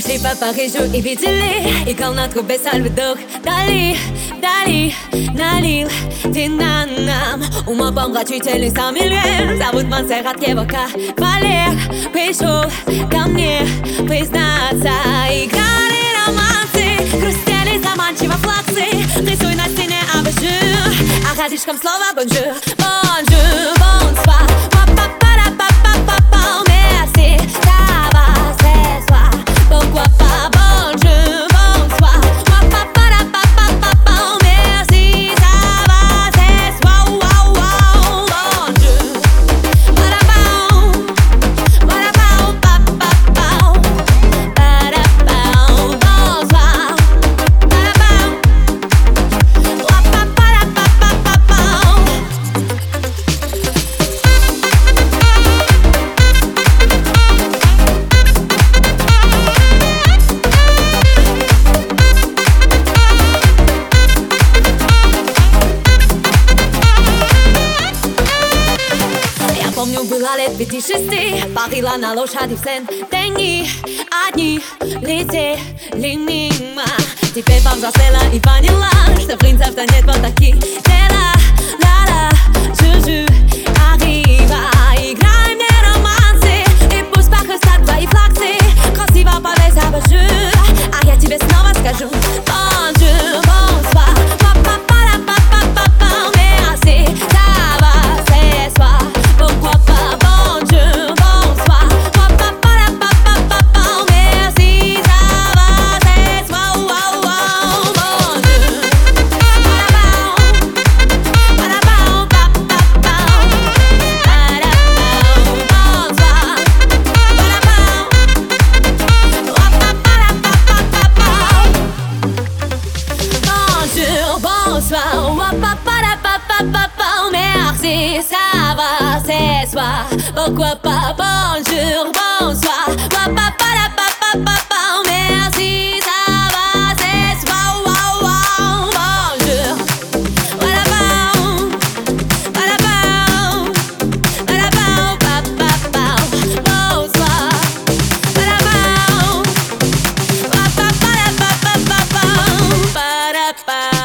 Шли по Парижу и видели И комнатку без дух. Дали, дали, налил Вина нам Умопомрачительный сомелье Зовут Монсеррат его кавалер Пришел ко мне признаться. Играли романсы Хрустели заманчиво флаксы. Рисуй на стене абажур А рядышком слово бонжур Бонжур, было лет пяти шести Парила на лошади в Сен-Дени Одни летели мимо Теперь повзрослела и поняла Что принцев-то нет вот таких дела Ла-ла, жу-жу, arriva Играй мне романсы И пусть похрустят твои флаксы Красиво повесь абажур А я тебе снова скажу merci, ça va, c'est soi. Pourquoi pas bonjour, bonsoir. Wa pa la pa pa oh, merci, ça va, c'est soi. Wow wow bonjour. Voilà bon, voilà bon, voilà bon pa pa bonsoir. Voilà bon, wa pa pa la pa pa